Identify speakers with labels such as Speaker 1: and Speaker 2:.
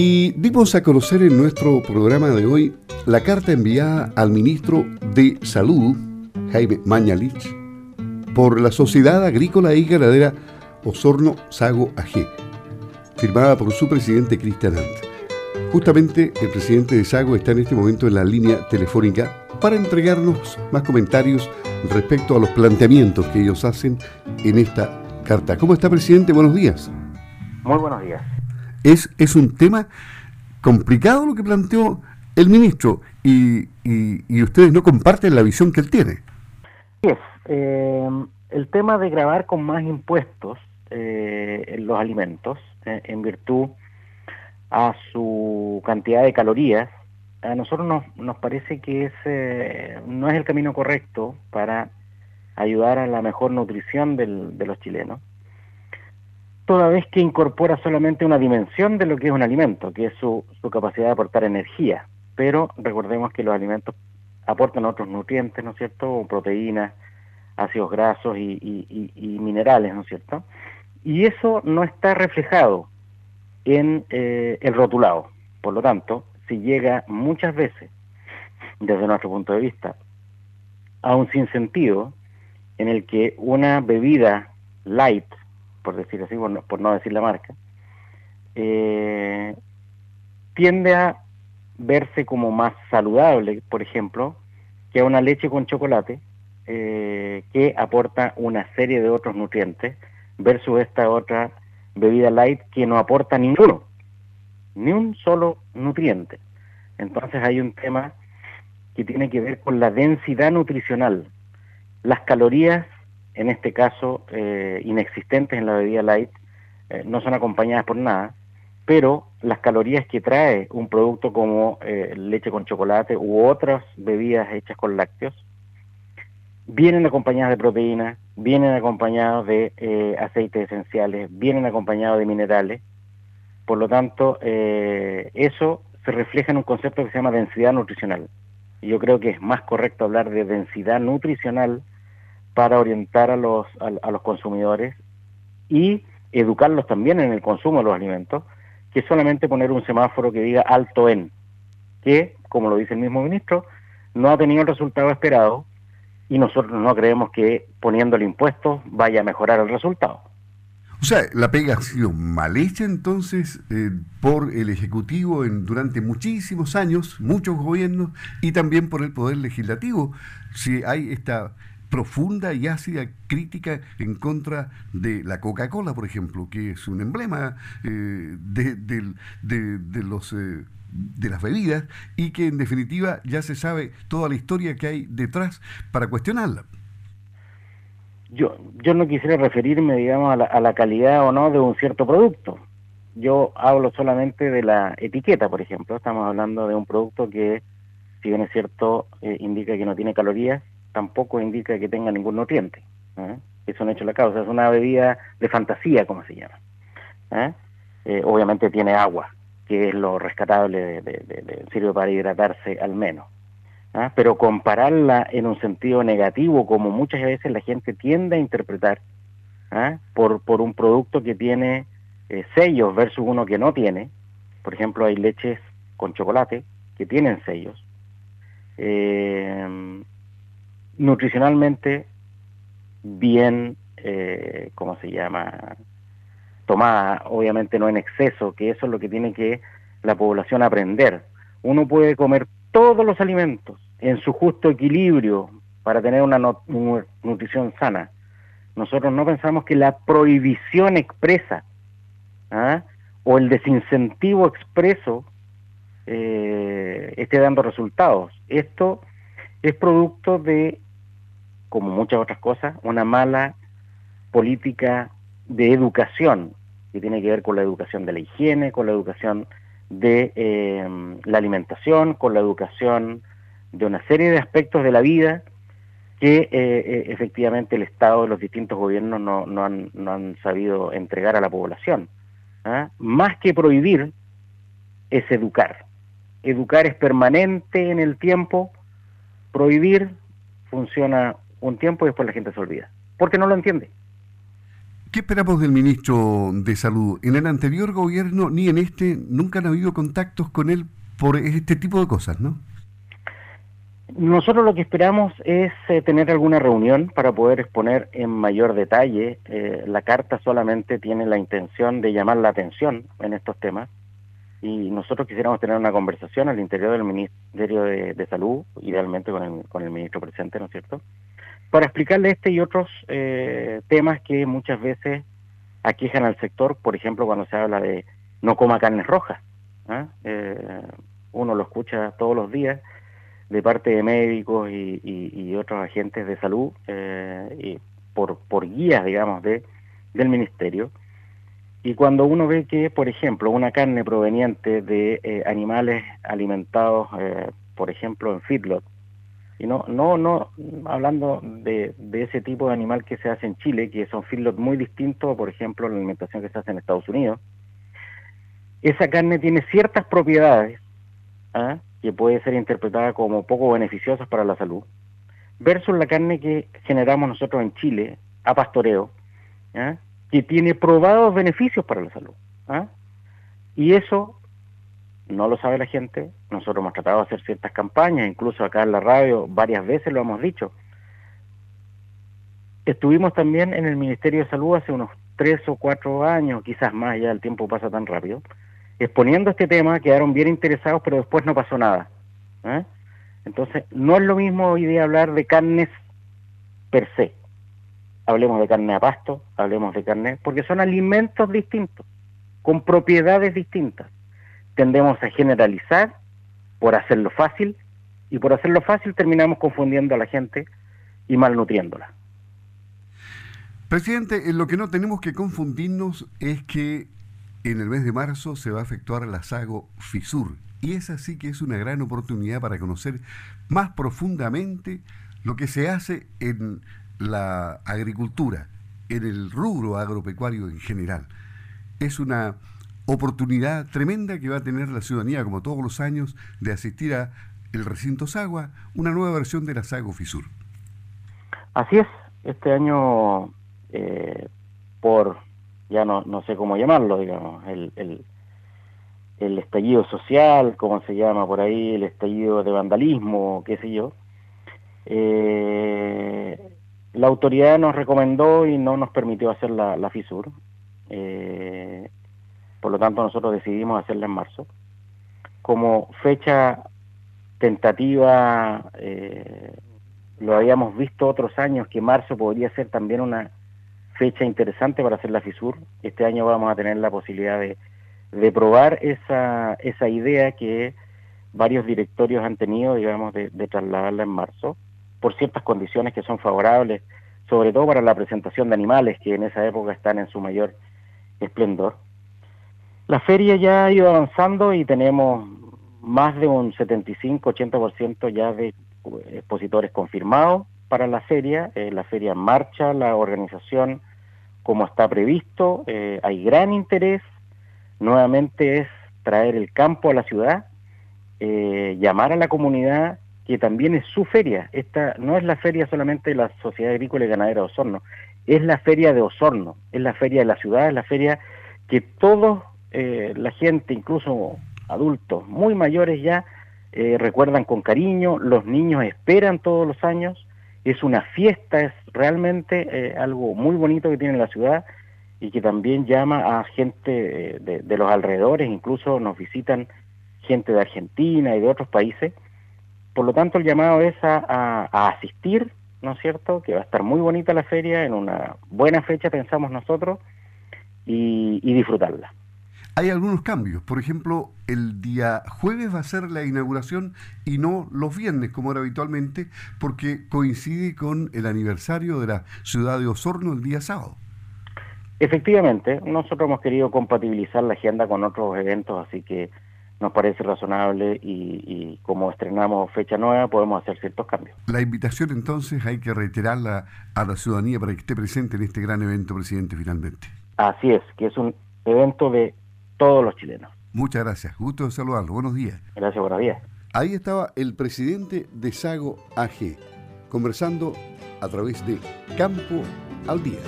Speaker 1: Y dimos a conocer en nuestro programa de hoy la carta enviada al ministro de Salud, Jaime Mañalich, por la Sociedad Agrícola y Ganadera Osorno Sago AG, firmada por su presidente Cristian Ant. Justamente el presidente de Sago está en este momento en la línea telefónica para entregarnos más comentarios respecto a los planteamientos que ellos hacen en esta carta. ¿Cómo está, presidente? Buenos días.
Speaker 2: Muy buenos días.
Speaker 1: Es, es un tema complicado lo que planteó el ministro y, y, ustedes no comparten la visión que él tiene.
Speaker 2: Sí. Eh, el tema de grabar con más impuestos eh, los alimentos, eh, en virtud a su cantidad de calorías, a nosotros nos, nos parece que ese no es el camino correcto para ayudar a la mejor nutrición del, de los chilenos, toda vez que incorpora solamente una dimensión de lo que es un alimento, que es su, su capacidad de aportar energía. Pero recordemos que los alimentos aportan otros nutrientes, ¿no es cierto? Proteínas, ácidos grasos y, y, minerales, ¿no es cierto? Y eso no está reflejado en eh, el rotulado. Por lo tanto, si llega muchas veces, desde nuestro punto de vista, a un sinsentido en el que una bebida light, por decir así, por no, decir la marca, eh, tiende a verse como más saludable, por ejemplo, que una leche con chocolate, eh, que aporta una serie de otros nutrientes, versus esta otra bebida light que no aporta ninguno, ni un solo nutriente. Entonces hay un tema que tiene que ver con la densidad nutricional. Las calorías, en este caso eh, inexistentes en la bebida light, eh, no son acompañadas por nada, pero las calorías que trae un producto como eh, leche con chocolate u otras bebidas hechas con lácteos, vienen acompañadas de proteínas, vienen acompañados de aceites esenciales, vienen acompañados de minerales. Por lo tanto, eso se refleja en un concepto que se llama densidad nutricional. Yo creo que es más correcto hablar de densidad nutricional para orientar a los, a, los consumidores y educarlos también en el consumo de los alimentos, que solamente poner un semáforo que diga alto en, que, como lo dice el mismo ministro, no ha tenido el resultado esperado y nosotros no creemos que poniendo el impuesto vaya a mejorar el resultado.
Speaker 1: O sea, la pega ha sido mal hecha entonces eh, por el Ejecutivo durante muchísimos años, muchos gobiernos, y también por el Poder Legislativo. Si hay esta profunda y ácida crítica en contra de la Coca-Cola, por ejemplo, que es un emblema eh, de, de, los... Eh, de las bebidas y que en definitiva ya se sabe toda la historia que hay detrás para cuestionarla.
Speaker 2: Yo, yo no quisiera referirme, digamos, a la, a la calidad o no de un cierto producto. Yo hablo solamente de la etiqueta, por ejemplo. Estamos hablando de un producto que, si bien es cierto, eh, indica que no tiene calorías, tampoco indica que tenga ningún nutriente. ¿eh? Es un hecho la causa. Es una bebida de fantasía, como se llama. ¿eh? obviamente tiene agua, que es lo rescatable, de, sirve para hidratarse al menos. ¿ah? Pero compararla en un sentido negativo, como muchas veces la gente tiende a interpretar, ¿ah? por, por un producto que tiene eh, sellos versus uno que no tiene, por ejemplo, hay leches con chocolate que tienen sellos, eh, nutricionalmente bien, eh, ¿cómo se llama? tomada, obviamente no en exceso, que eso es lo que tiene que la población aprender. Uno puede comer todos los alimentos en su justo equilibrio para tener una nutrición sana. Nosotros no pensamos que la prohibición expresa ¿ah? o el desincentivo expreso eh, esté dando resultados. Esto es producto de, como muchas otras cosas, una mala política de educación que tiene que ver con la educación de la higiene, con la educación de eh, la alimentación, con la educación de una serie de aspectos de la vida que eh, eh, efectivamente el Estado de los distintos gobiernos no, no, han, no han sabido entregar a la población. ¿ah? Más que prohibir, es educar. Educar es permanente en el tiempo, prohibir funciona un tiempo y después la gente se olvida, porque no lo entiende.
Speaker 1: ¿Qué esperamos del ministro de Salud? En el anterior gobierno ni en este nunca han habido contactos con él por este tipo de cosas, ¿no?
Speaker 2: Nosotros lo que esperamos es eh, tener alguna reunión para poder exponer en mayor detalle. Eh, la carta solamente tiene la intención de llamar la atención en estos temas y nosotros quisiéramos tener una conversación al interior del Ministerio de, Salud, idealmente con el, con el ministro presente, ¿no es cierto?, para explicarle este y otros eh, temas que muchas veces aquejan al sector, por ejemplo, cuando se habla de no coma carnes rojas. ¿ah? Eh, uno lo escucha todos los días de parte de médicos y, otros agentes de salud eh, y por, por guías, digamos, de, del ministerio. Y cuando uno ve que, por ejemplo, una carne proveniente de animales alimentados, por ejemplo, en feedlot, y no, no, hablando de, ese tipo de animal que se hace en Chile, que son feedlots muy distintos, por ejemplo, la alimentación que se hace en Estados Unidos. Esa carne tiene ciertas propiedades ¿ah? que puede ser interpretada como poco beneficiosas para la salud, versus la carne que generamos nosotros en Chile a pastoreo, ¿ah? que tiene probados beneficios para la salud. ¿ah? Y eso no lo sabe la gente. Nosotros hemos tratado de hacer ciertas campañas, incluso acá en la radio varias veces lo hemos dicho. Estuvimos también en el Ministerio de Salud hace unos tres o cuatro años, quizás más, ya el tiempo pasa tan rápido, exponiendo este tema, quedaron bien interesados, pero después no pasó nada. ¿eh? Entonces, no es lo mismo hoy día hablar de carnes per se. Hablemos de carne a pasto, hablemos de carne, porque son alimentos distintos, con propiedades distintas tendemos a generalizar por hacerlo fácil y por hacerlo fácil terminamos confundiendo a la gente y malnutriéndola.
Speaker 1: Presidente, en lo que no tenemos que confundirnos es que en el mes de marzo se va a efectuar la SAGO FISUR y esa sí que es una gran oportunidad para conocer más profundamente lo que se hace en la agricultura, en el rubro agropecuario en general. Es una oportunidad tremenda que va a tener la ciudadanía, como todos los años, de asistir a el recinto Sagua, una nueva versión de la Sago Fisur.
Speaker 2: Así es, este año, eh, por, ya no, no sé cómo llamarlo, digamos, el, el, el estallido social, como se llama por ahí, el estallido de vandalismo, qué sé yo, eh, la autoridad nos recomendó y no nos permitió hacer la, la FISUR. Eh, por lo tanto nosotros decidimos hacerla en marzo. Como fecha tentativa, eh, lo habíamos visto otros años que marzo podría ser también una fecha interesante para hacer la FISUR. Este año vamos a tener la posibilidad de, probar esa, esa idea que varios directorios han tenido, digamos, de trasladarla en marzo, por ciertas condiciones que son favorables, sobre todo para la presentación de animales que en esa época están en su mayor esplendor. La feria ya ha ido avanzando y tenemos más de un 75-80% ya de expositores confirmados para la feria. Eh, la feria marcha, la organización como está previsto, eh, hay gran interés. Nuevamente es traer el campo a la ciudad, eh, llamar a la comunidad, que también es su feria. Esta no es la feria solamente de la Sociedad Agrícola y Ganadera de Osorno, es la feria de Osorno, es la feria de la ciudad, es la feria que todos eh, la gente, incluso adultos muy mayores ya, eh, recuerdan con cariño, los niños esperan todos los años, es una fiesta, es realmente eh, algo muy bonito que tiene la ciudad y que también llama a gente de, los alrededores, incluso nos visitan gente de Argentina y de otros países. Por lo tanto, el llamado es a, asistir, ¿no es cierto? Que va a estar muy bonita la feria, en una buena fecha pensamos nosotros, y disfrutarla
Speaker 1: hay algunos cambios. Por ejemplo, el día jueves va a ser la inauguración y no los viernes, como era habitualmente, porque coincide con el aniversario de la ciudad de Osorno el día sábado.
Speaker 2: Efectivamente, nosotros hemos querido compatibilizar la agenda con otros eventos, así que nos parece razonable y, como estrenamos fecha nueva podemos hacer ciertos cambios.
Speaker 1: La invitación entonces hay que reiterarla a la ciudadanía para que esté presente en este gran evento, presidente, finalmente.
Speaker 2: Así es, que es un evento de todos los chilenos.
Speaker 1: Muchas gracias, gusto de saludarlo, buenos días.
Speaker 2: Gracias, buenos días.
Speaker 1: Ahí estaba el presidente de Sago AG, conversando a través de Campo al Día.